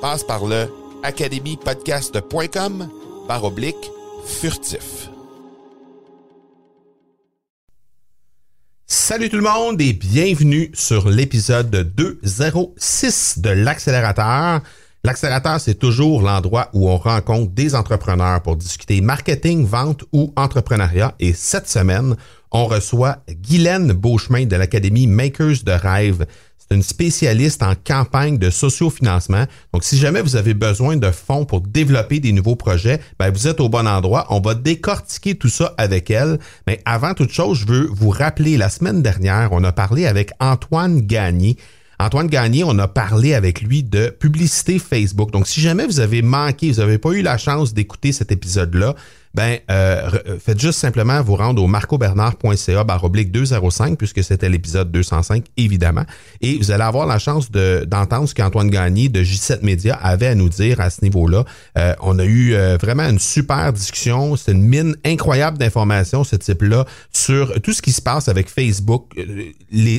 Passe par le academypodcast.com par oblique furtif. Salut tout le monde et bienvenue sur l'épisode 206 de l'accélérateur. L'accélérateur, c'est toujours l'endroit où on rencontre des entrepreneurs pour discuter marketing, vente ou entrepreneuriat. Et cette semaine, on reçoit Guylaine Beauchemin de l'Académie Makers de Rêve. Une spécialiste en campagne de sociofinancement. Donc, si jamais vous avez besoin de fonds pour développer des nouveaux projets, ben, vous êtes au bon endroit. On va décortiquer tout ça avec elle. Mais avant toute chose, je veux vous rappeler, la semaine dernière, on a parlé avec Antoine Gagné. Antoine Gagné, on a parlé avec lui de publicité Facebook. Donc, si jamais vous avez manqué, vous n'avez pas eu la chance d'écouter cet épisode-là, ben euh, faites juste simplement vous rendre au marcobernard.ca oblique 205 puisque c'était l'épisode 205 évidemment. Et vous allez avoir la chance de d'entendre ce qu'Antoine Gagné de J7 Media avait à nous dire à ce niveau-là. Euh, on a eu euh, vraiment une super discussion, c'est une mine incroyable d'informations ce type-là sur tout ce qui se passe avec Facebook,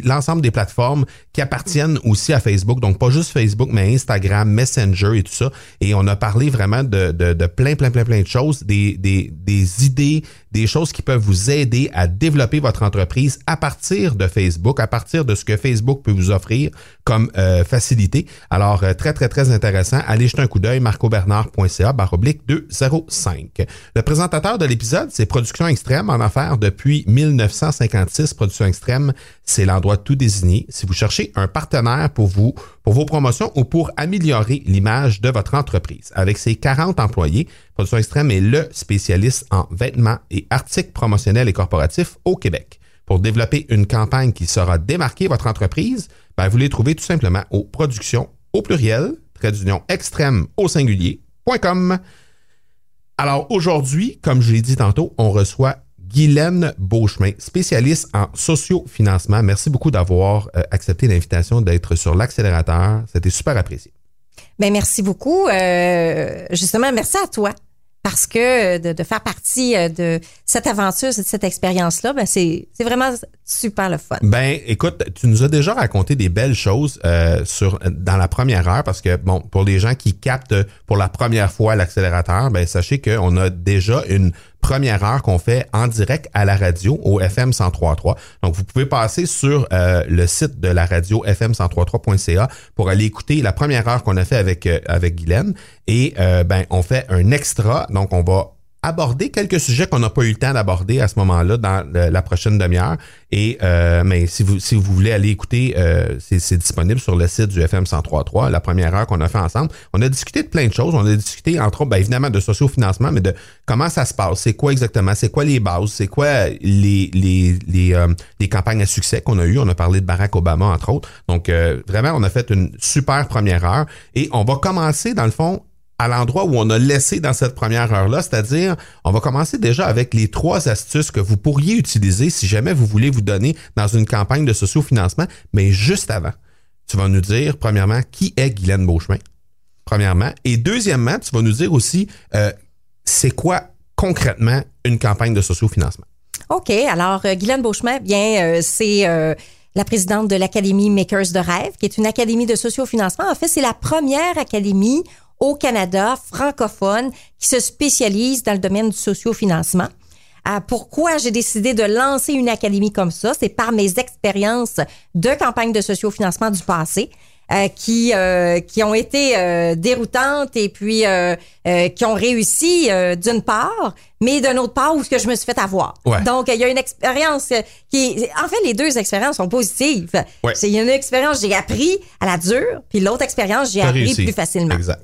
l'ensemble des plateformes qui appartiennent aussi à Facebook, donc pas juste Facebook mais Instagram, Messenger et tout ça. Et on a parlé vraiment de, de, de plein plein plein plein de choses des, des des, idées, des choses qui peuvent vous aider à développer votre entreprise à partir de Facebook, à partir de ce que Facebook peut vous offrir comme euh, facilité. Alors, euh, très, très, très intéressant. Allez jeter un coup d'œil, marcobernard.ca, baroblique 205. Le présentateur de l'épisode, c'est Production Extrême en affaires depuis 1956. Production Extrême, c'est l'endroit tout désigné. Si vous cherchez un partenaire pour vous, pour vos promotions ou pour améliorer l'image de votre entreprise. Avec ses 40 employés, Production Extrême est le spécialiste en vêtements et articles promotionnels et corporatifs au Québec. Pour développer une campagne qui saura démarquer votre entreprise, ben, vous les trouvez tout simplement au production au pluriel, trait d'union extrême au singulier.com. Alors aujourd'hui, comme je l'ai dit tantôt, on reçoit Guylaine Beauchemin, spécialiste en sociofinancement. Merci beaucoup d'avoir euh, accepté l'invitation d'être sur l'accélérateur. C'était super apprécié. Ben merci beaucoup. Euh, justement, merci à toi parce que de, faire partie euh, de cette aventure, de cette expérience-là, ben c'est, vraiment super le fun. Ben, écoute, tu nous as déjà raconté des belles choses euh, sur dans la première heure parce que bon, pour les gens qui captent pour la première fois l'accélérateur, ben sachez qu'on a déjà une première heure qu'on fait en direct à la radio au FM 1033. Donc, vous pouvez passer sur euh, le site de la radio fm1033.ca pour aller écouter la première heure qu'on a fait avec, euh, avec Guylaine. Et euh, ben, on fait un extra. Donc, on va aborder quelques sujets qu'on n'a pas eu le temps d'aborder à ce moment-là dans la prochaine demi-heure. Et euh, mais si vous si vous voulez aller écouter, euh, c'est disponible sur le site du FM 1033, la première heure qu'on a fait ensemble. On a discuté de plein de choses. On a discuté entre autres, bien évidemment, de sociofinancement, mais de comment ça se passe, c'est quoi exactement, c'est quoi les bases, c'est quoi les les les, euh, les campagnes à succès qu'on a eues? On a parlé de Barack Obama entre autres. Donc vraiment, on a fait une super première heure et on va commencer dans le fond à l'endroit où on a laissé dans cette première heure-là, c'est-à-dire, on va commencer déjà avec les trois astuces que vous pourriez utiliser si jamais vous voulez vous donner dans une campagne de socio-financement, mais juste avant. Tu vas nous dire, premièrement, qui est Guylaine Beauchemin, premièrement, et deuxièmement, tu vas nous dire aussi, euh, c'est quoi concrètement une campagne de socio-financement. OK, alors, euh, Guylaine Beauchemin, bien, euh, c'est la présidente de l'Académie Makers de rêve, qui est une académie de sociofinancement. En fait, c'est la première académie au Canada francophone qui se spécialise dans le domaine du sociofinancement. Euh, pourquoi j'ai décidé de lancer une académie comme ça? C'est par mes expériences de campagne de sociofinancement du passé. Euh, qui euh, qui ont été euh, déroutantes et puis qui ont réussi d'une part, mais d'une autre part où ce que je me suis fait avoir. Donc il y a une expérience qui en fait les deux expériences sont positives. C'est il y a une expérience j'ai appris à la dure, puis l'autre expérience j'ai appris plus facilement. Exact.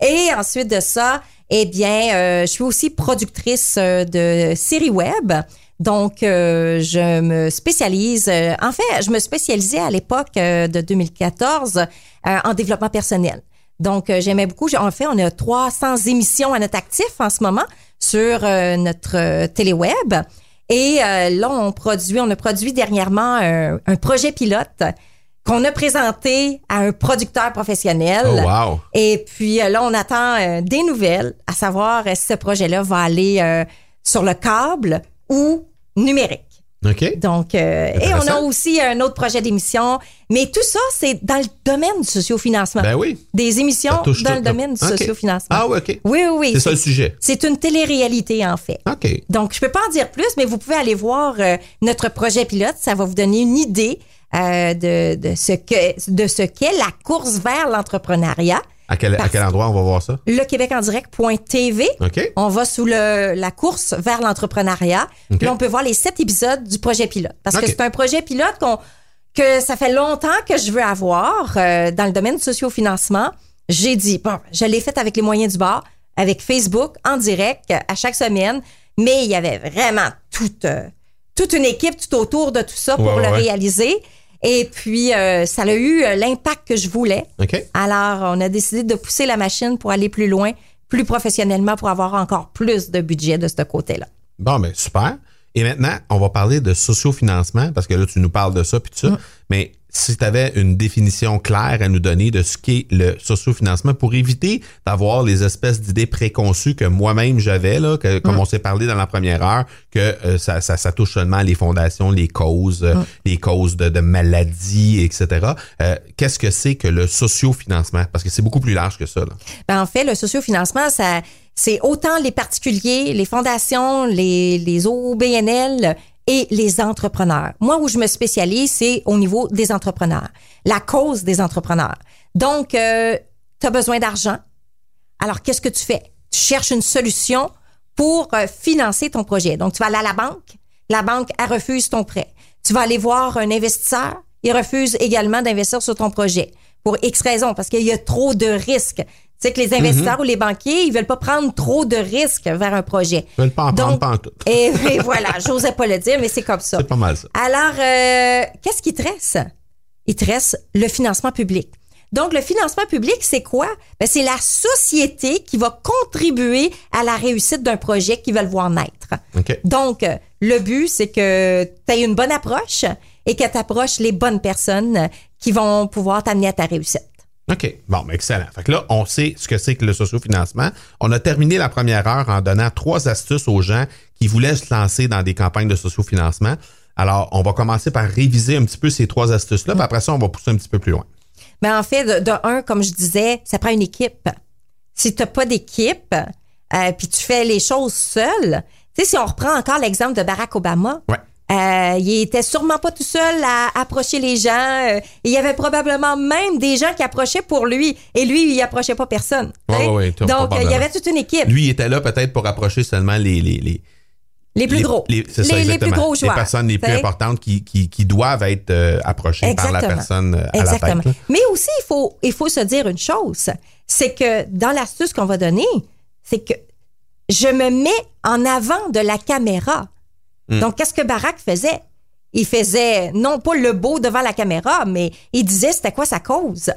Et ensuite de ça, eh bien, je suis aussi productrice de séries web. Donc, euh, je me spécialise. Euh, en fait, je me spécialisais à l'époque euh, de 2014 en développement personnel. Donc, j'aimais beaucoup. En fait, on a 300 émissions à notre actif en ce moment sur notre téléweb. Et là, on produit, on a produit dernièrement un, projet pilote qu'on a présenté à un producteur professionnel. Oh, wow. Et puis là, on attend des nouvelles, à savoir si ce projet-là va aller sur le câble ou numérique. OK. Donc, euh, et on a aussi un autre projet d'émission. Mais tout ça, c'est dans le domaine du sociofinancement. Ben oui. Des émissions dans le domaine du sociofinancement. Ah oui, OK. Oui, oui. C'est ça le sujet. C'est une télé-réalité, en fait. OK. Donc, je peux pas en dire plus, mais vous pouvez aller voir euh, notre projet pilote. Ça va vous donner une idée euh, de, de ce que de ce qu'est la course vers l'entrepreneuriat. À quel, à quel, endroit on va voir ça? Le québecendirect.tv. OK. On va sous le, la course vers l'entrepreneuriat. Puis on peut voir les sept épisodes du projet pilote. Parce que c'est un projet pilote qu'on que ça fait longtemps que je veux avoir euh, dans le domaine du sociofinancement. J'ai dit, bon, je l'ai fait avec les moyens du bord, avec Facebook, en direct, à chaque semaine. Mais il y avait vraiment toute, euh, toute une équipe tout autour de tout ça pour le réaliser. Et puis, euh, ça a eu euh, l'impact que je voulais. Alors, on a décidé de pousser la machine pour aller plus loin, plus professionnellement, pour avoir encore plus de budget de ce côté-là. Bon, ben super. Et maintenant, on va parler de sociofinancement, parce que là, tu nous parles de ça, puis tout ça. Mm. Mais si tu avais une définition claire à nous donner de ce qu'est le sociofinancement pour éviter d'avoir les espèces d'idées préconçues que moi-même j'avais, là, que, comme mm. on s'est parlé dans la première heure, que euh, ça, ça, ça, touche seulement les fondations, les causes, euh, mm. les causes de, de maladies, etc. Euh, Qu'est-ce que c'est que le sociofinancement? Parce que c'est beaucoup plus large que ça. Là. Ben, en fait, le sociofinancement, ça c'est autant les particuliers, les fondations, les, les OBNL et les entrepreneurs. Moi, où je me spécialise, c'est au niveau des entrepreneurs, la cause des entrepreneurs. Donc, euh, tu as besoin d'argent. Alors, qu'est-ce que tu fais? Tu cherches une solution pour euh, financer ton projet. Donc, tu vas aller à la banque. La banque, elle refuse ton prêt. Tu vas aller voir un investisseur. Il refuse également d'investir sur ton projet pour X raisons, parce qu'il y a trop de risques. C'est que les investisseurs mhm. ou les banquiers, ils veulent pas prendre trop de risques vers un projet. Ils veulent pas en prendre pas en tout. et, et voilà, j'osais pas le dire, mais c'est comme ça. C'est pas mal ça. Alors, euh, qu'est-ce qui te reste? Il te reste le financement public. Donc, le financement public, c'est quoi? Ben, c'est la société qui va contribuer à la réussite d'un projet qu'ils veulent voir naître. Donc, le but, c'est que tu aies une bonne approche et que tu approches les bonnes personnes qui vont pouvoir t'amener à ta réussite. OK. Bon, excellent. Fait que là, on sait ce que c'est que le sociofinancement. On a terminé la première heure en donnant trois astuces aux gens qui voulaient se lancer dans des campagnes de sociofinancement. Alors, on va commencer par réviser un petit peu ces trois astuces-là, puis après ça, on va pousser un petit peu plus loin. Mais en fait, de, un, comme je disais, ça prend une équipe. Si tu n'as pas d'équipe, euh, puis tu fais les choses seul, tu sais, si on reprend encore l'exemple de Barack Obama, ouais. Euh, il était sûrement pas tout seul à approcher les gens. Euh, il y avait probablement même des gens qui approchaient pour lui. Et lui, il approchait pas personne. Donc, il y avait toute une équipe. Lui, il était là peut-être pour approcher seulement les... les, les... Les plus gros. Les, les, plus gros joueurs. Les personnes les plus importantes qui, qui, qui doivent être euh, approchées par la personne à Exactement. la tête. Mais aussi, il faut, il faut se dire une chose. C'est que dans l'astuce qu'on va donner, c'est que je me mets en avant de la caméra. Mm. Donc, qu'est-ce que Barack faisait? Il faisait non pas le beau devant la caméra, mais il disait c'était quoi sa cause.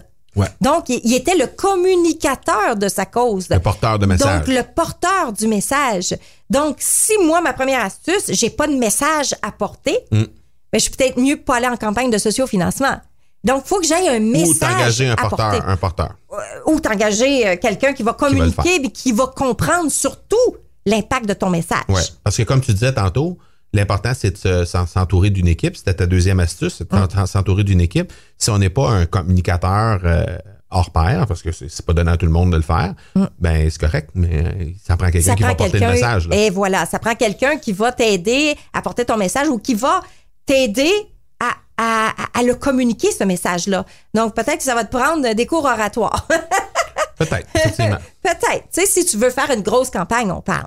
Donc, il, était le communicateur de sa cause. Le porteur de message. Donc, le porteur du message. Donc, si moi, ma première astuce, j'ai pas de message à porter, mm. ben, je suis peut-être mieux pas aller en campagne de sociofinancement. Donc, il faut que j'aille un message. Ou t'engager un porteur, un porteur. Euh, ou t'engager euh, quelqu'un qui va communiquer et qui va comprendre surtout l'impact de ton message. Oui, parce que comme tu disais tantôt, L'important, c'est de se- s'en- s'entourer d'une équipe. C'était ta deuxième astuce, c'est de s'en- s'entourer d'une équipe. Si on n'est pas un communicateur euh, hors pair, parce que c'est pas donné à tout le monde de le faire, ben c'est correct, mais euh, ça prend quelqu'un qui va porter le message. là. Et voilà, ça prend quelqu'un qui va t'aider à porter ton message ou qui va t'aider à, à, à- à le communiquer, ce message-là. Donc, peut-être que ça va te prendre des cours oratoires. Peut-être. Peut-être. Tu sais, si tu veux faire une grosse campagne, on parle.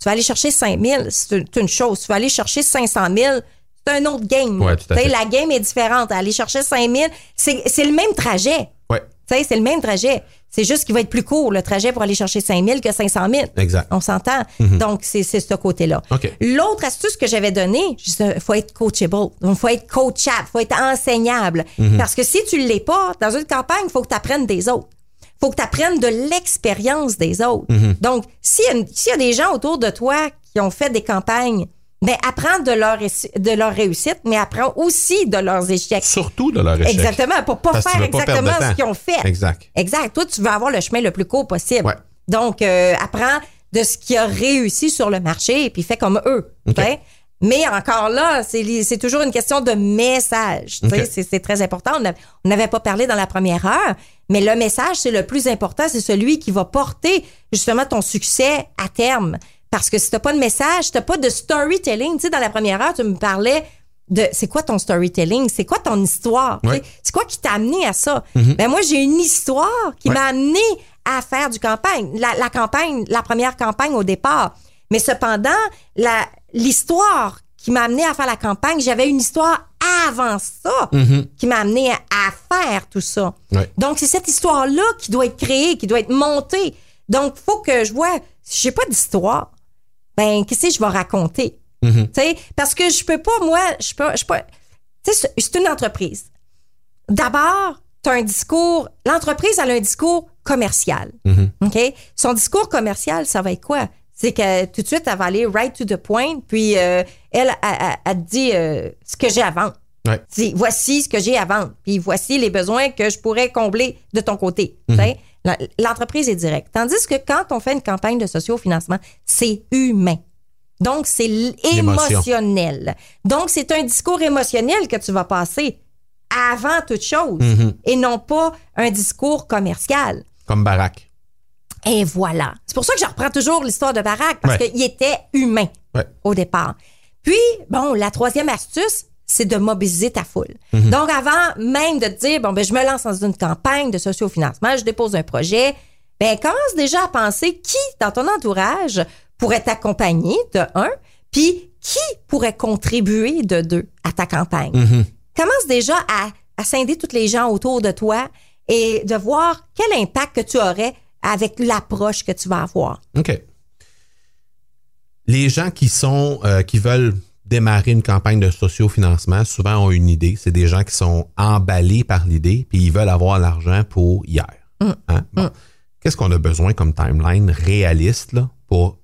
Tu vas aller chercher 5 000, c'est une- chose. Tu vas aller chercher 500 000, c'est un autre game. Ouais, tout à Tu sais, fait. La game est différente. Aller chercher 5 000, c'est le même trajet. Ouais, Tu sais, c'est le même trajet. C'est juste qu'il va être plus court, le trajet pour aller chercher 5 000 que 500 000. exact. On s'entend? Mhm. Donc, c'est c'est ce côté-là. OK. L'autre astuce que j'avais donnée, il faut être coachable. Il faut être coachable. Il faut être enseignable. Mhm. Parce que si tu ne l'es pas, dans une campagne, il faut que tu apprennes des autres. Faut que tu apprennes de l'expérience des autres. Mhm. Donc, s'il y, y a des gens autour de toi qui ont fait des campagnes, ben apprends de leur, de leur réussite, mais apprends aussi de leurs échecs. Surtout de leur échec. Exactement, pour pas Parce faire pas exactement ce qu'ils ont fait. Exact. Exact. Toi, tu veux avoir le chemin le plus court possible. Ouais. Donc, euh, apprends de ce qui a réussi sur le marché et puis fais comme eux. Mais encore là, c'est toujours une question de message. C'est très important. On n'a- on n'avait pas parlé dans la première heure, mais le message, c'est le plus important. C'est celui qui va porter justement ton succès à terme. Parce que si tu n'as pas de message, tu n'as pas de storytelling. Tu sais, dans la première heure, tu me parlais de c'est quoi ton storytelling, c'est quoi ton histoire, Ouais. c'est quoi qui t'a amené à ça? Ben moi j'ai une histoire qui Ouais. m'a amené à faire du campagne, la, la campagne, la première campagne au départ. Mais cependant, la l'histoire qui m'a amené à faire la campagne, j'avais une histoire avant ça qui m'a amené à, faire tout ça. Ouais. Donc c'est cette histoire là qui doit être créée, qui doit être montée. Donc faut que je vois si j'ai pas d'histoire, ben qu'est-ce que je vais raconter? Mhm. tu sais, parce que je peux pas, moi, je peux, je peux, tu sais, c'est- une entreprise. D'abord, tu as un discours, l'entreprise, elle a un discours commercial. Mhm. OK? Son discours commercial, ça va être quoi? C'est que tout de suite, elle va aller right to the point, puis euh, elle, te dit euh, ce que j'ai à vendre. Ouais. Voici ce que j'ai à vendre, puis voici les besoins que je pourrais combler de ton côté. La- L'entreprise est directe. Tandis que quand on fait une campagne de socio-financement, c'est humain. Donc, c'est émotionnel. Donc, c'est un discours émotionnel que tu vas passer avant toute chose et non pas un discours commercial. Comme Barack. Et voilà. C'est pour ça que je reprends toujours l'histoire de Barack, parce Ouais. qu'il était humain Ouais. au départ. Puis, bon, la troisième astuce, c'est de mobiliser ta foule. Donc, avant même de te dire, bon, ben, je me lance dans une campagne de sociofinancement, je dépose un projet, ben, commence déjà à penser qui, dans ton entourage, pourrait t'accompagner, de un, puis qui pourrait contribuer, de deux, à ta campagne. Commence déjà à, à scinder tous les gens autour de toi et de voir quel impact que tu aurais avec l'approche que tu vas avoir. OK. Les gens qui sont euh, qui veulent démarrer une campagne de sociofinancement, souvent ont une idée. C'est des gens qui sont emballés par l'idée, puis ils veulent avoir l'argent pour hier. Hein? Bon. Qu'est-ce qu'on a besoin comme timeline réaliste là, pour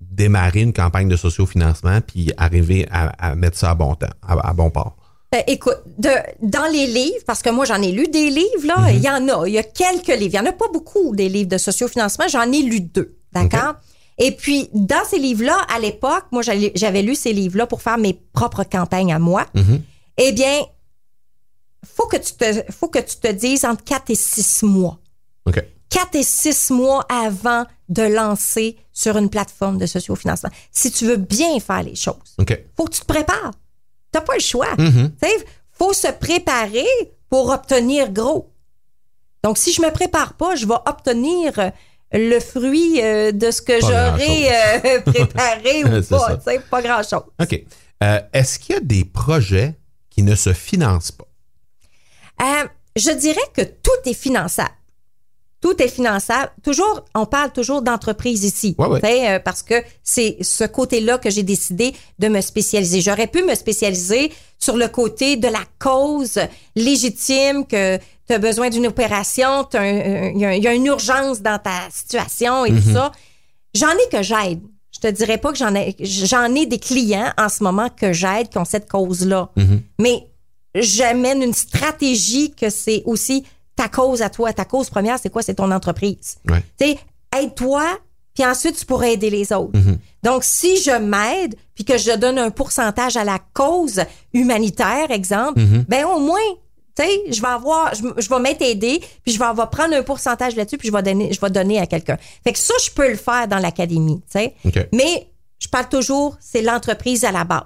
démarrer une campagne de sociofinancement puis arriver à, à mettre ça à bon temps, à, à bon port? Euh, écoute, de, dans les livres, parce que moi j'en ai lu des livres, là, il y en a, il y a quelques livres. Il y en a pas beaucoup des livres de sociofinancement, j'en ai lu deux, d'accord? Et puis, dans ces livres-là, à l'époque, moi j'avais lu ces livres-là pour faire mes propres campagnes à moi. Eh bien, faut que tu te, faut que tu te dises entre 4 et 6 mois. OK. 4 et 6 mois avant de lancer sur une plateforme de sociofinancement. Si tu veux bien faire les choses OK. faut que tu te prépares. T'as pas le choix. Sais, faut se préparer pour obtenir gros. Donc, si je me prépare pas, je vais obtenir euh, le fruit euh, de ce que j'aurais euh, préparé ou pas. ça. Tu sais, pas grand-chose. OK. Euh, Est-ce qu'il y a des projets qui ne se financent pas? Je dirais que tout est finançable. Tout est finançable. Toujours, on parle toujours d'entreprise ici. Ouais, ouais. Euh, parce que c'est ce côté-là que j'ai décidé de me spécialiser. J'aurais pu me spécialiser sur le côté de la cause légitime que tu as besoin d'une opération, il y, a- il y a une urgence dans ta situation et tout ça. J'en ai que j'aide. Je te dirais pas que j'en ai, j'en ai des clients en ce moment que j'aide qui ont cette cause-là. Mais j'amène une stratégie que c'est aussi ta cause à toi. Ta cause première, c'est quoi? C'est ton entreprise. Ouais. Tu aide-toi puis ensuite tu pourrais aider les autres. Donc si je m'aide puis que je donne un pourcentage à la cause humanitaire exemple, ben au moins tu sais, je vais avoir, je, je vais m'être aidé, puis je vais avoir prendre un pourcentage là-dessus, puis je vais donner, je vais donner à quelqu'un. Fait que ça, je peux le faire dans l'académie, tu sais. Mais je parle toujours, c'est l'entreprise à la base.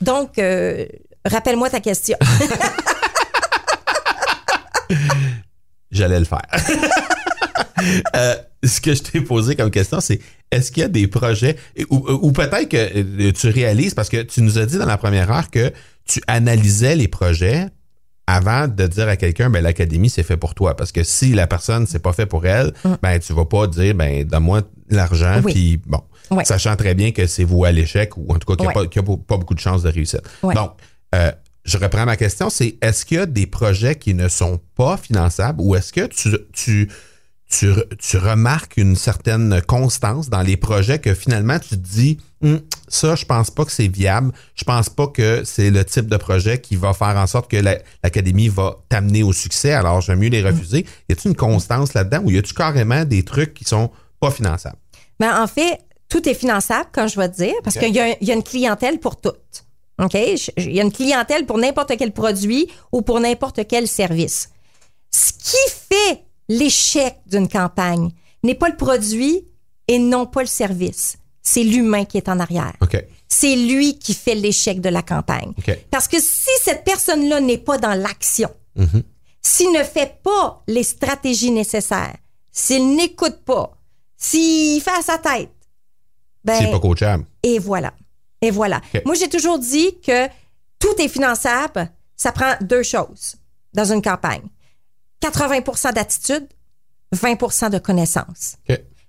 Donc, euh, rappelle-moi ta question. J'allais le faire. Euh, ce que je t'ai posé comme question, c'est est-ce qu'il y a des projets ou, ou peut-être que euh, tu réalises parce que tu nous as dit dans la première heure que tu analysais les projets avant de dire à quelqu'un ben l'académie c'est fait pour toi parce que si la personne c'est pas fait pour elle ben tu vas pas dire ben donne-moi l'argent Mm. Oui. puis bon sachant très bien que c'est voué à l'échec ou en tout cas qu'il n'y a, pas- qu'il y a pas, pas beaucoup de chances de réussite donc euh, je reprends ma question c'est est-ce qu'il y a des projets qui ne sont pas finançables ou est-ce que tu tu tu, re- tu remarques une certaine constance dans les projets que finalement tu te dis Hum, ça je pense pas que c'est viable. Je pense pas que c'est le type de projet qui va faire en sorte que la- l'académie va t'amener au succès. Alors j'aime mieux les refuser. Y a-t-il une constance là-dedans ou y a-tu carrément des trucs qui sont pas finançables? Mais en fait, tout est finançable, comme je vais te dire, parce qu'il y, y a une clientèle pour tout. OK? Il y a une clientèle pour n'importe quel produit ou pour n'importe quel service. Ce qui fait l'échec d'une campagne n'est pas le produit et non pas le service. C'est l'humain qui est en arrière. ok C'est lui qui fait l'échec de la campagne. OK. Parce que si cette personne-là n'est pas dans l'action, Mhm. s'il ne fait pas les stratégies nécessaires, s'il n'écoute pas, s'il fait à sa tête, ben, c'est pas coachable et voilà. Et voilà. Moi, j'ai toujours dit que tout est finançable. Ça prend deux choses dans une campagne. 80% d'attitude, 20% de connaissances.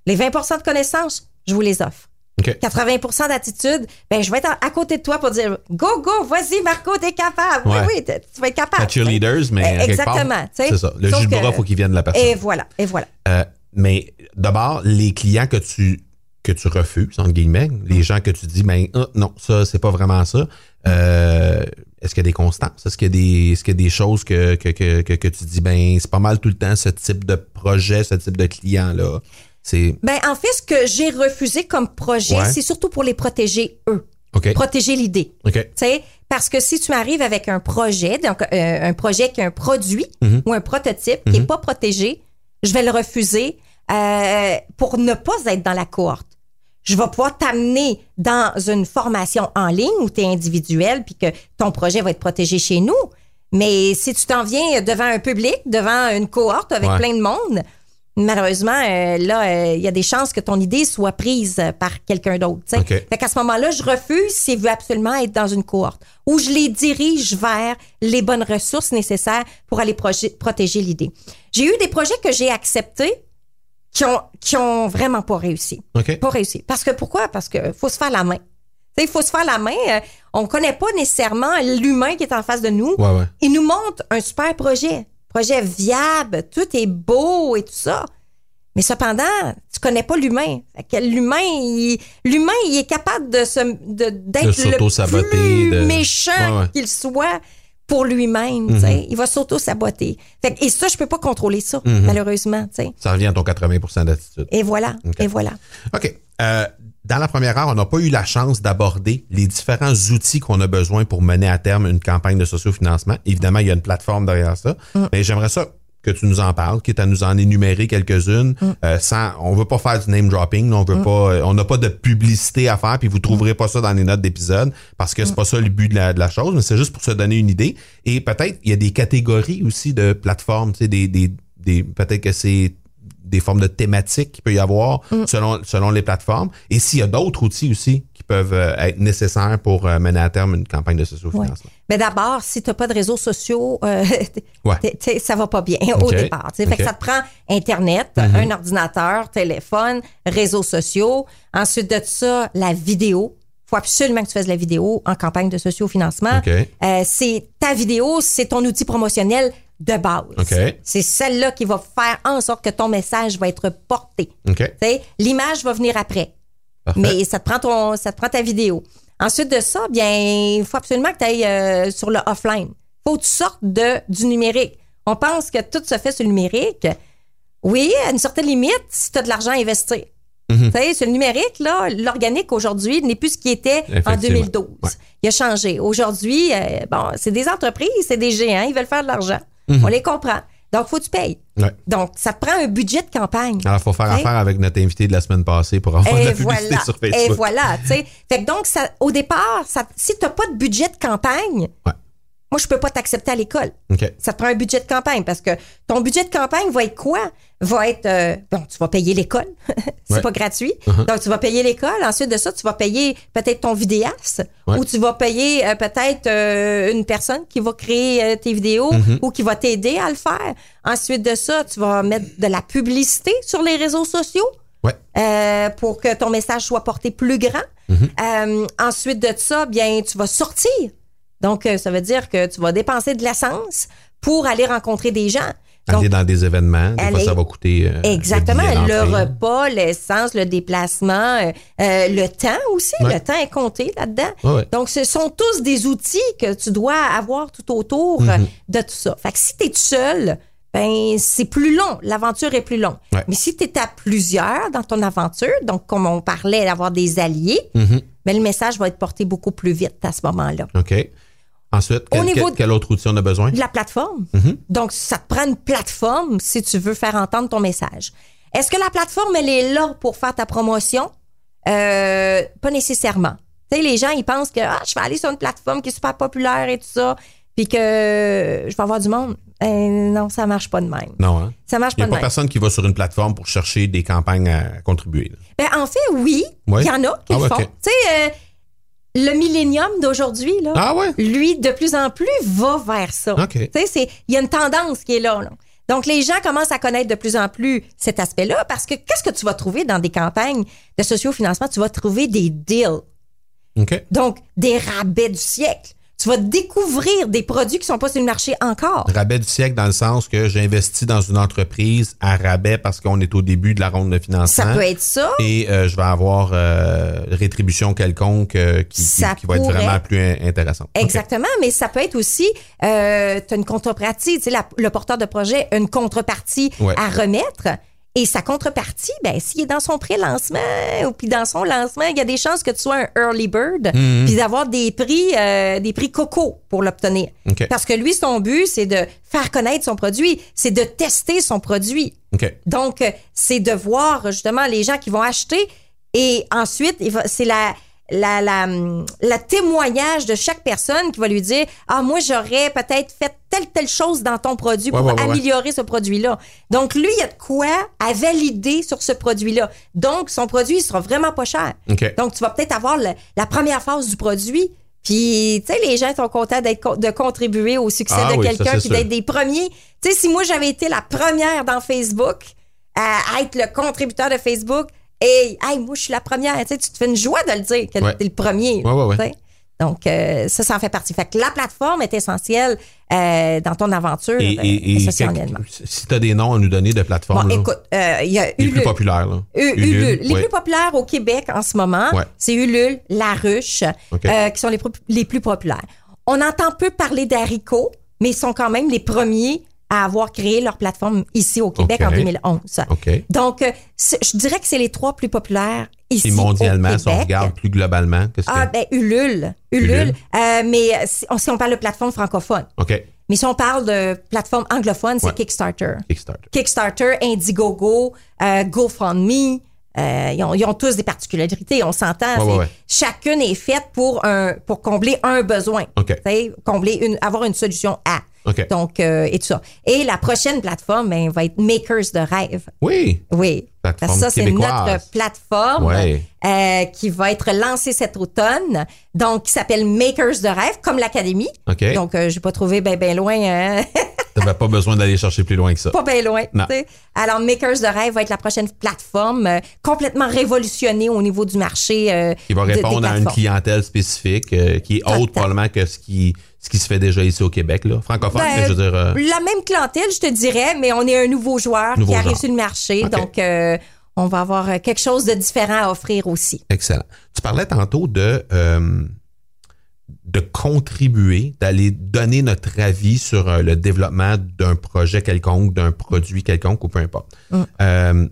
Les 20% de connaissances, je vous les offre. ok 80% d'attitude, ben je vais être à côté de toi pour dire go go, vas-y Marco, t'es capable. Ouais. Oui oui, tu vas être capable. cheerleaders mais Eh, exactement, c'est ça le Sauf jus de bras faut qu'il vienne de la personne Et voilà, et voilà. Euh, mais d'abord, les clients que tu que tu refuses, entre guillemets, les gens que tu dis, ben ah, non, ça, c'est pas vraiment ça. Euh, est-ce qu'il y a des constances? Est-ce qu'il y a des, est-ce qu'il y a des choses que, que, que, que, tu dis, ben c'est pas mal tout le temps ce type de projet, ce type de client-là? C'est. Ben en fait, ce que j'ai refusé comme projet, Ouais. c'est surtout pour les protéger eux, protéger l'idée. OK. Tu sais, parce que si tu arrives avec un projet, donc euh, un projet qui a un produit Mhm. ou un prototype qui est pas protégé, je vais le refuser euh, pour ne pas être dans la cohorte. Je vais pouvoir t'amener dans une formation en ligne où tu es individuel puis que ton projet va être protégé chez nous. Mais si tu t'en viens devant un public, devant une cohorte avec Ouais. plein de monde, malheureusement, euh, là, euh, il y a des chances que ton idée soit prise par quelqu'un d'autre. tu sais. OK. Fait qu'à ce moment-là, je refuse s'il veut absolument être dans une cohorte où je les dirige vers les bonnes ressources nécessaires pour aller protéger l'idée. J'ai eu des projets que j'ai acceptés qui ont, qui ont vraiment pas réussi. OK. Pas réussi. Parce que pourquoi? Parce que faut se faire la main. Tu sais, Il faut se faire la main. Euh, on connaît pas nécessairement l'humain qui est en face de nous. Ouais, ouais. Il nous montre un super projet. Projet viable, tout est beau et tout ça. Mais cependant, tu connais pas l'humain. L'humain, il, l'humain, il est capable de se, de, d'être le plus de- méchant ouais. qu'il soit pour lui-même. sais. Il va s'auto-saboter. Et ça, je peux pas contrôler ça, malheureusement. tu sais. Ça revient à ton 80% d'attitude. Et voilà, et voilà. OK. Euh, dans la première heure, on n'a pas eu la chance d'aborder les différents outils qu'on a besoin pour mener à terme une campagne de sociofinancement. Évidemment, il y a une plateforme derrière ça, mais j'aimerais ça que tu nous en parles, quitte à nous en énumérer quelques-unes. Euh, sans, on veut pas faire du name dropping, on veut pas, euh, on n'a pas de publicité à faire, puis vous trouverez pas ça dans les notes d'épisode parce que c'est pas ça le but de la, de la chose, mais c'est juste pour se donner une idée. Et peut-être il y a des catégories aussi de plateformes, tu sais, des, des, des peut-être que c'est des formes de thématiques qu'il peut y avoir selon, selon les plateformes. Et s'il y a d'autres outils aussi qui peuvent euh, être nécessaires pour euh, mener à terme une campagne de Ouais. sociofinancement. Mais d'abord, si tu n'as pas de réseaux sociaux, euh, Ouais. ça va pas bien au départ. Fait que ça te prend Internet, un ordinateur, téléphone, réseaux sociaux. Ensuite de ça, la vidéo. faut absolument que tu fasses de la vidéo en campagne de sociofinancement. OK. Euh, c'est ta vidéo, c'est ton outil promotionnel de base. C'est celle-là qui va faire en sorte que ton message va être porté. OK. Tu sais, L'image va venir après. Parfait. Mais ça te prend ton, ça te prend ta vidéo. Ensuite de ça, bien, il faut absolument que tu ailles sur le offline. faut que tu sortes de, du numérique. On pense que tout se fait sur le numérique. Oui, à une certaine limite, si tu as de l'argent à investir. Sais, sur le numérique, là, l'organique aujourd'hui n'est plus ce qui était en Effectivement. 2012. Ouais. Il a changé. Aujourd'hui, euh, bon, c'est des entreprises, c'est des géants, ils veulent faire de l'argent. On les comprend. Donc, faut que tu payes. Ouais. Donc, ça te prend un budget de campagne. Alors, il faut faire Hey. affaire avec notre invité de la semaine passée pour avoir de Et la publicité voilà. sur Facebook. Et voilà, tu sais. Fait que donc, ça, au départ, ça, si tu n'as pas de budget de campagne, Ouais. Moi, je peux pas t'accepter à l'école. Ça te prend un budget de campagne parce que ton budget de campagne va être quoi? Va être, euh, bon, tu vas payer l'école. c'est Ouais. pas gratuit. Uh-huh. Donc, tu vas payer l'école. Ensuite de ça, tu vas payer peut-être ton vidéaste Ouais. ou tu vas payer euh, peut-être euh, une personne qui va créer tes vidéos Mm-hmm. ou qui va t'aider à le faire. Ensuite de ça, tu vas mettre de la publicité sur les réseaux sociaux Ouais. euh, pour que ton message soit porté plus grand. Euh, ensuite de ça, bien, tu vas sortir. Donc, euh, ça veut dire que tu vas dépenser de l'essence pour aller rencontrer des gens. Donc, Aller dans des événements, des fois, aller- ça va coûter. euh, Exactement. Le repas, l'essence, le déplacement, euh, le temps aussi. Ouais. Le temps est compté là-dedans. Ouais. Donc, ce sont tous des outils que tu dois avoir tout autour Mhm. de tout ça. Fait que si tu es tout seul, ben, c'est plus long. L'aventure est plus longue. Ouais. Mais si tu es à plusieurs dans ton aventure, donc comme on parlait d'avoir des alliés, Mhm. ben, le message va être porté beaucoup plus vite à ce moment-là. OK. Ensuite, Au quel, niveau quel- de- quel autre outil on a besoin? de la plateforme. Mhm. Donc, ça te prend une plateforme si tu veux faire entendre ton message. Est-ce que la plateforme, elle est là pour faire ta promotion? Euh, pas nécessairement. Tu sais, les gens, ils pensent que ah, je vais aller sur une plateforme qui est super populaire et tout ça, puis que je vais avoir du monde. Euh, non, ça marche pas de même. Non, hein? Ça marche Il n'y pas a de pas même. personne qui va sur une plateforme pour chercher des campagnes à contribuer. là. Ben, en fait, oui, il y en a qui Ah le font. Tu sais, euh, le millénium d'aujourd'hui, là, Ah ouais? lui, de plus en plus, va vers ça. OK. Tu sais, c'est- il y a une tendance qui est là, là. Donc, les gens commencent à connaître de plus en plus cet aspect-là parce que qu'est-ce que tu vas trouver dans des campagnes de sociofinancement? Tu vas trouver des deals. OK. Donc, des rabais du siècle. Tu vas découvrir des produits qui sont pas sur le marché encore. Rabais du siècle dans le sens que j'investis dans une entreprise à rabais parce qu'on est au début de la ronde de financement. Ça peut être ça. Et euh, je vais avoir euh, rétribution quelconque euh, qui, qui- va être vraiment plus in- intéressante. Exactement, mais ça peut être aussi, euh, tu as une contrepartie, tu sais, la- le porteur de projet a une contrepartie Ouais. à remettre. Et sa contrepartie, ben, s'il est dans son pré-lancement ou puis dans son lancement, il y a des chances que tu sois un early bird, Mhm. puis d'avoir des prix, euh, des prix coco pour l'obtenir. OK. Parce que lui, son but, c'est de faire connaître son produit, c'est de tester son produit. OK. Donc, euh, c'est de voir justement les gens qui vont acheter et ensuite, c'est la, la, la, hum, la témoignage de chaque personne qui va lui dire Ah, moi, j'aurais peut-être fait telle, telle chose dans ton produit pour ouais, ouais, ouais. améliorer ce produit-là. Donc, lui, il y a de quoi à valider sur ce produit-là. Donc, son produit, il sera vraiment pas cher. Donc, tu vas peut-être avoir le- la première phase du produit. Puis, tu sais, les gens sont contents d'être de contribuer au succès Ah de oui, quelqu'un puis d'être des premiers. Tu sais, si moi j'avais été la première dans Facebook à être le contributeur de Facebook, et hey, moi je suis la première, tu sais, tu te fais une joie de le dire que Ouais. t'es le premier. Ouais, ouais, tu sais. Donc, euh, ça, ça en fait partie. Fait que la plateforme est essentielle euh, dans ton aventure Et, ben, et, si tu as des noms à nous donner de plateformes, Bon, écoute, euh, il y a les plus Ulule. populaires. Là. U- Ulule. Les ouais. plus populaires au Québec en ce moment, Ouais. c'est Ulule, La Ruche, euh, qui sont les, les plus populaires. On entend peu parler d'Haricot, mais ils sont quand même les premiers à avoir créé leur plateforme ici au Québec en 2011. OK. Donc, euh, je dirais que c'est les trois plus populaires ici Et mondialement, au si on Québec. regarde plus globalement, qu'est-ce Ah, que... ben Ulule. Ulule. Ulule. Euh, mais si on, si on parle de plateforme francophone. OK. Mais si on parle de plateforme anglophone, c'est Ouais. Kickstarter. Kickstarter. Kickstarter, Indiegogo, euh, GoFundMe, euh, ils, ont, ils ont tous des particularités. On s'entend. Ouais, ouais, c'est- ouais. Chacune est faite pour un pour combler un besoin. Combler une, avoir une solution à. Donc, euh, et tout ça. Et la prochaine plateforme ben, va être Makers de rêve. Oui. Oui. Plateforme Parce que ça, c'est notre plateforme Ouais. euh, qui va être lancée cet automne. Donc, qui s'appelle Makers de rêve, comme l'Académie. OK. Donc, euh, j'ai pas trouvé ben, ben loin. hein. Tu n'avais pas besoin d'aller chercher plus loin que ça. pas bien loin. Alors, Makers de rêve va être la prochaine plateforme euh, complètement révolutionnée au niveau du marché. Qui va de- répondre à une clientèle spécifique qui est Total. autre probablement que ce qui, ce qui se fait déjà ici au Québec. Là. Francophone, Ben, mais je veux dire... euh, La même clientèle, je te dirais, mais on est un nouveau joueur Nouveau qui arrive genre. sur le marché. Donc, euh, on va avoir euh, quelque chose de différent à offrir aussi. Excellent. Tu parlais tantôt de, euh, de contribuer, d'aller donner notre avis sur le développement d'un projet quelconque, d'un produit quelconque ou peu importe. Mm.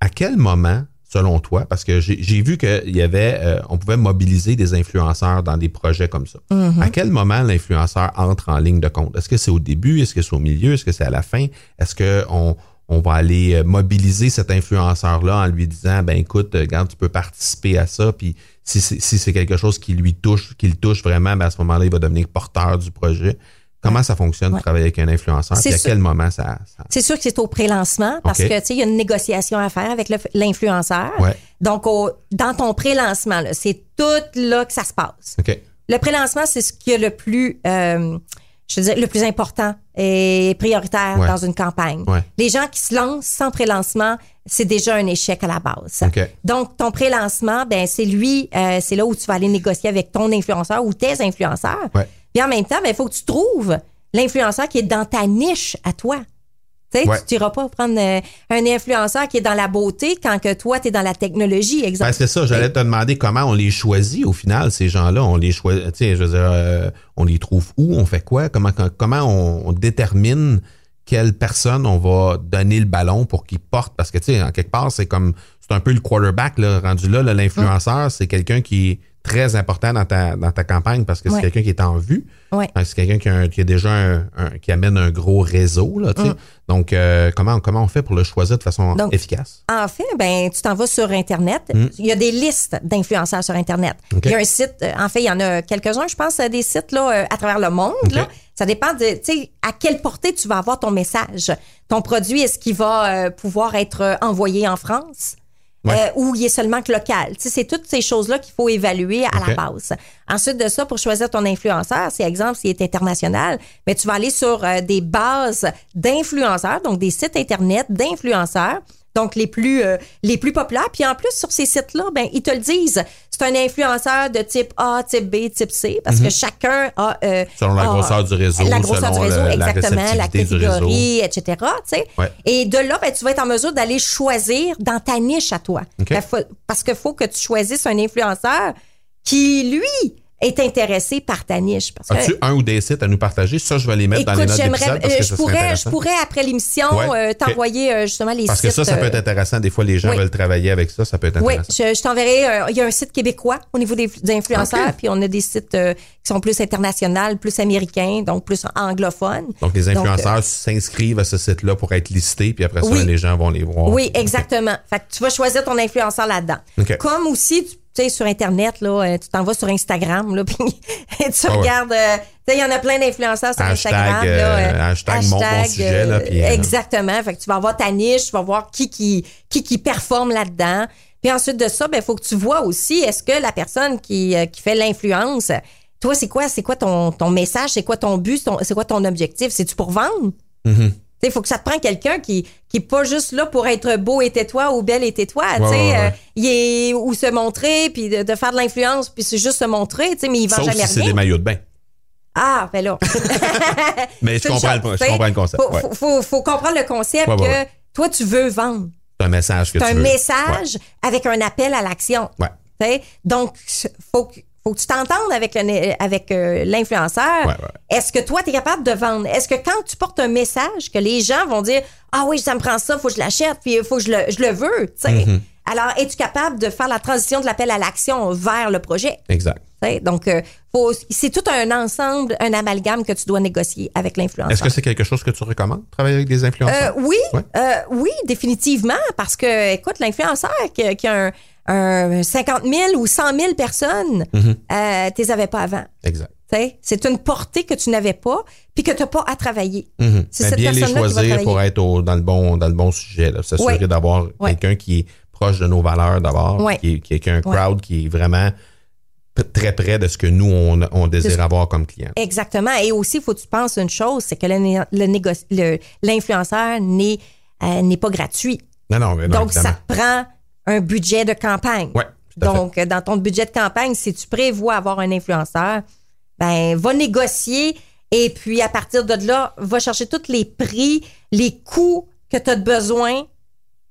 À quel moment selon toi? Parce que j'ai vu qu'il y avait, euh, on pouvait mobiliser des influenceurs dans des projets comme ça. À quel moment l'influenceur entre en ligne de compte? Est-ce que c'est au début? Est-ce que c'est au milieu? Est-ce que c'est à la fin? Est-ce que on, va aller euh, mobiliser cet influenceur-là en lui disant, ben écoute, euh, regarde, tu peux participer à ça, puis si c'est si c'est quelque chose qui lui touche, qui le touche vraiment, ben à ce moment-là, il va devenir porteur du projet. Comment ça fonctionne de travailler avec un influenceur? C'est Puis à sûr. quel moment ça... ça- C'est sûr que c'est au pré-lancement parce que tu sais il y a une négociation à faire avec l'influenceur. Ouais. Donc au- dans ton pré-lancement c'est tout là que ça se passe. Le pré-lancement c'est ce qui est le plus euh, je veux dire, le plus important et prioritaire Ouais. dans une campagne. Ouais. Les gens qui se lancent sans pré-lancement, c'est déjà un échec à la base. Donc, ton pré-lancement, ben, c'est lui, euh, c'est là où tu vas aller négocier avec ton influenceur ou tes influenceurs. Ouais. Puis en même temps, ben, il faut que tu trouves l'influenceur qui est dans ta niche à toi. Tu sais, Ouais. tu n'iras pas prendre euh, un influenceur qui est dans la beauté quand que toi, tu es dans la technologie, exemple. Ben, c'est ça, j'allais te demander comment on les choisit au final, ces gens-là. On les choisit, je veux dire, euh, on les trouve où, on fait quoi, comment, comment on, on détermine quelle personne on va donner le ballon pour qu'il porte? Parce que, tu sais, en quelque part, c'est comme, c'est un peu le quarterback, là, rendu là, là, l'influenceur, c'est quelqu'un qui très important dans ta, dans ta campagne parce que c'est Ouais. quelqu'un qui est en vue. Ouais. C'est quelqu'un qui, a un- qui a déjà un, un- qui amène un gros réseau, là, tu sais. Donc, euh, comment, comment on fait pour le choisir de façon Donc, efficace? En fait, ben, tu t'en vas sur Internet. Il y a des listes d'influenceurs sur Internet. Il y a un site, euh, en fait, il y en a quelques-uns, je pense, euh, des sites là, à travers le monde. Là. Ça dépend de, tu sais, à quelle portée tu vas avoir ton message. Ton produit, est-ce qu'il va euh, pouvoir être envoyé en France? Ouais. Euh, ou il est seulement que local. Tu sais, c'est toutes ces choses-là qu'il faut évaluer à la base. Ensuite de ça, pour choisir ton influenceur, si exemple s'il est international, mais tu vas aller sur euh, des bases d'influenceurs, donc des sites internet d'influenceurs. Donc les plus euh, les plus populaires. Puis en plus sur ces sites-là, ben ils te le disent. C'est un influenceur de type A, type B, type C, parce que chacun a euh, Mhm. Selon la a- grosseur du réseau, la grosseur selon du réseau, le- la exactement, la, du catégorie, etc. tu sais. Ouais. Et de là, ben, tu vas être en mesure d'aller choisir dans ta niche à toi. Ben, faut- parce qu'il faut que tu choisisses un influenceur qui, lui, est intéressé par ta niche. Parce que, As-tu un ou des sites à nous partager? Ça, je vais les mettre dans les notes j'aimerais, parce euh, que je pourrais, je pourrais après l'émission Ouais, euh, t'envoyer euh, justement les Parce que sites. ça, ça peut être intéressant. Des fois, les gens oui. veulent travailler avec ça. Ça peut être oui, intéressant. je, je t'enverrai. euh, Il y a un site québécois au niveau des, des influenceurs, puis on a des sites euh, qui sont plus internationaux, plus américains, donc plus anglophones. Donc, les Donc, influenceurs s'inscrivent à ce site-là pour être listés, puis après ça, Oui. les gens vont les voir. Oui, exactement. Fait que tu vas choisir ton influenceur là-dedans. Comme aussi, tu tu sais, sur Internet, là, euh, tu t'en vas sur Instagram, là, puis tu Ah ouais. regardes. euh, tu sais, il y en a plein d'influenceurs sur Hashtag, Instagram. euh, là, euh, hashtag mon sujet, là, exactement. Fait que tu vas avoir ta niche, tu vas voir qui qui, qui, qui performe là-dedans. Puis ensuite de ça, ben, faut que tu vois aussi, est-ce que la personne qui, qui fait l'influence, toi, c'est quoi, c'est quoi ton, ton message, c'est quoi ton but, c'est quoi ton objectif? C'est-tu pour vendre? Mm-hmm. Il faut que ça te prenne quelqu'un qui qui est pas juste là pour être beau et tais-toi ou belle et tais-toi. tu Ouais, sais, ouais, ouais. euh, il est ou se montrer puis de, de faire de l'influence puis c'est juste se montrer, tu sais, mais il vend Sauf jamais si c'est des maillots de bain. Ah, ben là. Mais je comprends, le, je comprends le concept. Faut, faut, faut, faut comprendre le concept que toi tu veux vendre. C'est un message que C'est tu un veux. message avec un appel à l'action. Ouais. Donc faut que faut que tu t'entendes avec le- avec euh, l'influenceur. Ouais, ouais. Est-ce que toi tu es capable de vendre? Est-ce que quand tu portes un message que les gens vont dire ah oui, ça me prend ça, faut que je l'achète, puis faut que je le, je le veux, tu sais? Mm-hmm. Alors, es-tu capable de faire la transition de l'appel à l'action vers le projet? Exact. Donc, euh, faut- c'est tout un ensemble, un amalgame que tu dois négocier avec l'influenceur. Est-ce que c'est quelque chose que tu recommandes, travailler avec des Euh, influenceurs? oui, Ouais. euh, oui, définitivement, parce que, écoute, l'influenceur qui, qui a un, un 50 000 ou 100 000 personnes, Mm-hmm. euh, tu les avais pas avant. Exact. C'est une portée que tu n'avais pas, puis que tu n'as pas à travailler. Mhm. C'est Ben, cette bien les choisir pour être au- dans, le bon, dans le bon sujet. S'assurer Ouais. d'avoir quelqu'un qui est proche de nos valeurs d'abord, qui, est- qui, est- qui a un crowd qui est vraiment très près de ce que nous, on, on désire avoir comme client. Exactement. Et aussi, il faut que tu penses une chose, c'est que le, né- le le- l'influenceur n'est euh, pas gratuit. Non, non, mais non, Donc, évidemment. ça te prend un budget de campagne. Ouais, fait. Donc, dans ton budget de campagne, si tu prévois avoir un influenceur, ben, va négocier et puis à partir de là, va chercher tous les prix, les coûts que tu as besoin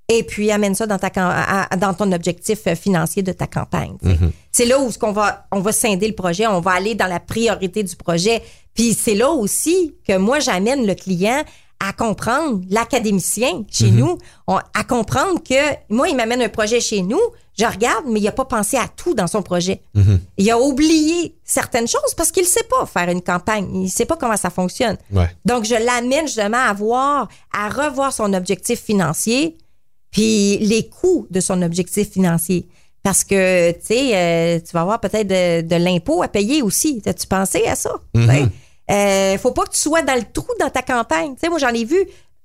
et puis amène ça dans, ta, à- dans ton objectif financier de ta campagne. Mm-hmm. C'est là où ce qu'on va, on va scinder le projet, on va aller dans la priorité du projet. Puis c'est là aussi que moi, j'amène le client à comprendre l'académicien chez nous, on- à comprendre que moi, il m'amène un projet chez nous, je regarde, mais il a pas pensé à tout dans son projet. Il a oublié certaines choses parce qu'il sait pas faire une campagne. Il sait pas comment ça fonctionne. Ouais. Donc, je l'amène justement à voir, à revoir son objectif financier, puis les coûts de son objectif financier. Parce que, tu sais, euh, tu vas avoir peut-être de, de l'impôt à payer aussi. As-tu pensé à ça? Mm-hmm. Euh, faut pas que tu sois dans le trou dans ta campagne. Tu sais, moi, j'en ai vu.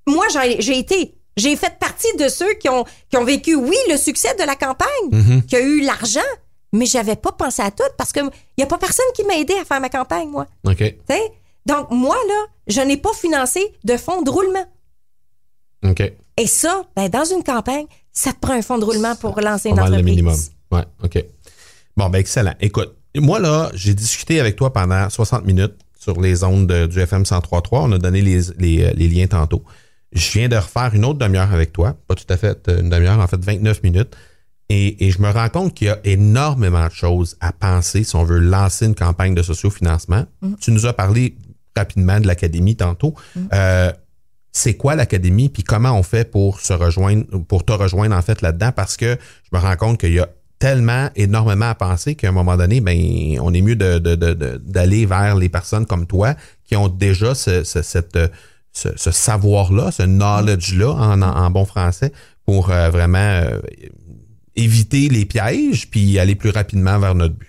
Moi, j'ai été. J'ai fait partie de ceux qui ont, qui ont vécu, oui, le succès de la campagne, Mm-hmm. qui a eu l'argent, mais j'avais pas pensé à tout parce que il y a pas personne qui m'a aidé à faire ma campagne, moi. OK. Tu sais? Donc, moi, là, je n'ai pas financé de fonds de roulement. OK. Et ça, ben, dans une campagne, ça te prend un fonds de roulement pour lancer une mal le entreprise. minimum. Ouais, OK. Bon, ben excellent. Écoute, moi, là, j'ai discuté avec toi pendant 60 minutes sur les ondes de- du FM 103.3. On a donné les, les, euh, les liens tantôt. Je viens de refaire une autre demi-heure avec toi. Pas tout à fait euh, une demi-heure, en fait 29 minutes. Et, et je me rends compte qu'il y a énormément de choses à penser si on veut lancer une campagne de sociofinancement. Tu nous as parlé rapidement de l'académie tantôt. Euh, c'est quoi l'académie puis comment on fait pour se rejoindre pour te rejoindre en fait là-dedans? Parce que je me rends compte qu'il y a tellement énormément à penser qu'à un moment donné ben on est mieux de, de- de- de- d'aller vers les personnes comme toi qui ont déjà ce, ce- cette ce, ce savoir-là, ce knowledge-là en, en- bon français pour euh, vraiment euh, éviter les pièges puis aller plus rapidement vers notre but.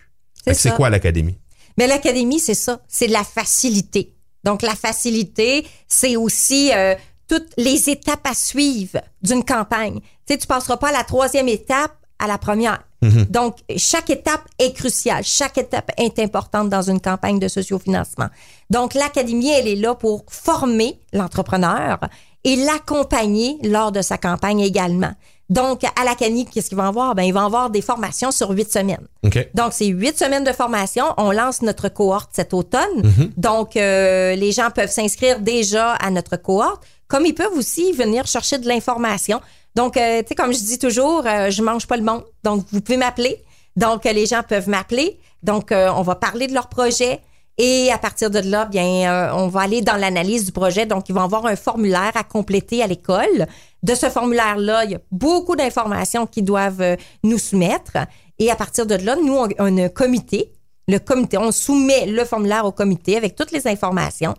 C'est quoi l'académie? Mais l'académie, c'est ça. C'est de la facilité. Donc, la facilité, c'est aussi euh, toutes les étapes à suivre d'une campagne. Tu sais, tu passeras pas à la troisième étape à la première. Donc, chaque étape est cruciale. Chaque étape est importante dans une campagne de sociofinancement. Donc, l'académie, elle est là pour former l'entrepreneur et l'accompagner lors de sa campagne également. Donc, à l'académie, qu'est-ce qu'il va avoir? Ben, il va avoir des formations sur huit semaines. Donc, c'est huit semaines de formation. On lance notre cohorte cet automne. Donc, euh, les gens peuvent s'inscrire déjà à notre cohorte, comme ils peuvent aussi venir chercher de l'information. Donc, euh, tu sais, comme je dis toujours, euh, je mange pas le monde. Donc, vous pouvez m'appeler. Donc, les gens peuvent m'appeler. Donc, euh, on va parler de leur projet. Et à partir de là, bien, euh, on va aller dans l'analyse du projet. Donc, ils vont avoir un formulaire à compléter à l'école. De ce formulaire-là, il y a beaucoup d'informations qu'ils doivent nous soumettre. Et à partir de là, nous, on, un comité. Le comité, on soumet le formulaire au comité avec toutes les informations.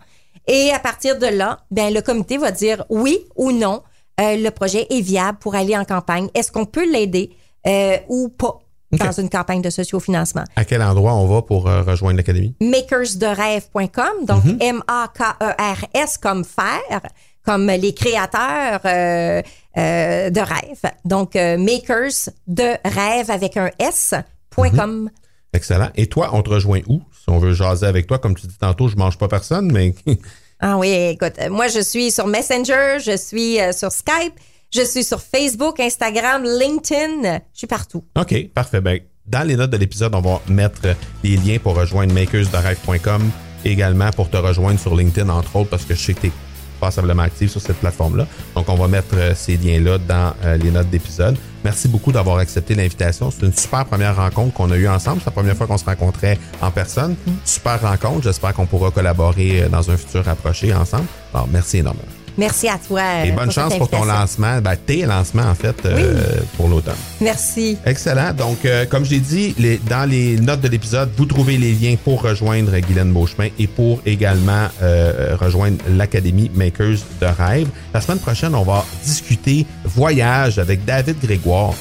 Et à partir de là, ben, le comité va dire oui ou non, euh, le projet est viable pour aller en campagne. Est-ce qu'on peut l'aider euh, ou pas dans une campagne de sociofinancement? À quel endroit on va pour euh, rejoindre l'académie? makersderêve.com, donc M-A-K-E-R-S comme faire, comme les créateurs euh, euh, de rêve. Donc, makers de rêve avec un S.com. Excellent. Et toi, on te rejoint où? Si on veut jaser avec toi, comme tu dis tantôt, je mange pas personne, mais Ah oui, écoute, euh, moi, je suis sur Messenger, je suis euh, sur Skype, je suis sur Facebook, Instagram, LinkedIn, je suis partout. OK, parfait. Ben, dans les notes de l'épisode, on va mettre les liens pour rejoindre makersderêve.com également pour te rejoindre sur LinkedIn, entre autres, parce que je sais que tu es passablement actif sur cette plateforme-là. Donc, on va mettre euh, ces liens-là dans les notes d'épisode. Merci beaucoup d'avoir accepté l'invitation. C'est une super première rencontre qu'on a eue ensemble. C'est la première fois qu'on se rencontrait en personne. Super rencontre. J'espère qu'on pourra collaborer euh, dans un futur rapproché ensemble. Alors, merci énormément. Merci à toi. Et euh, bonne pour cette chance pour ton lancement, ben, tes lancements, en fait, euh, pour l'automne. Merci. Excellent. Donc, euh, comme je l'ai dit, les- dans les notes de l'épisode, vous trouvez les liens pour rejoindre Guylaine Beauchemin et pour également euh, rejoindre l'Académie Makers de Rêve. La semaine prochaine, on va discuter voyage avec David Grégoire.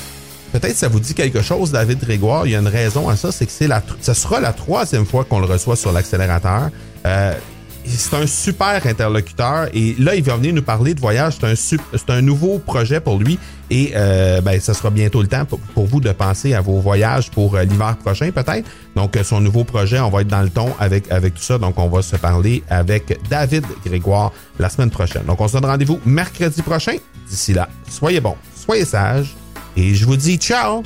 Peut-être ça vous dit quelque chose, David Grégoire. Il y a une raison à ça, c'est que c'est la, ce sera la troisième fois qu'on le reçoit sur l'accélérateur. C'est un super interlocuteur et là, il va venir nous parler de voyage. C'est un, un nouveau projet pour lui et euh, ben, ça sera bientôt le temps pour, pour vous de penser à vos voyages pour euh, l'hiver prochain peut-être. Donc, euh, son nouveau projet, on va être dans le ton avec, avec tout ça. Donc, on va se parler avec David Grégoire la semaine prochaine. Donc, on se donne rendez-vous mercredi prochain. D'ici là, soyez bons, soyez sages et je vous dis ciao!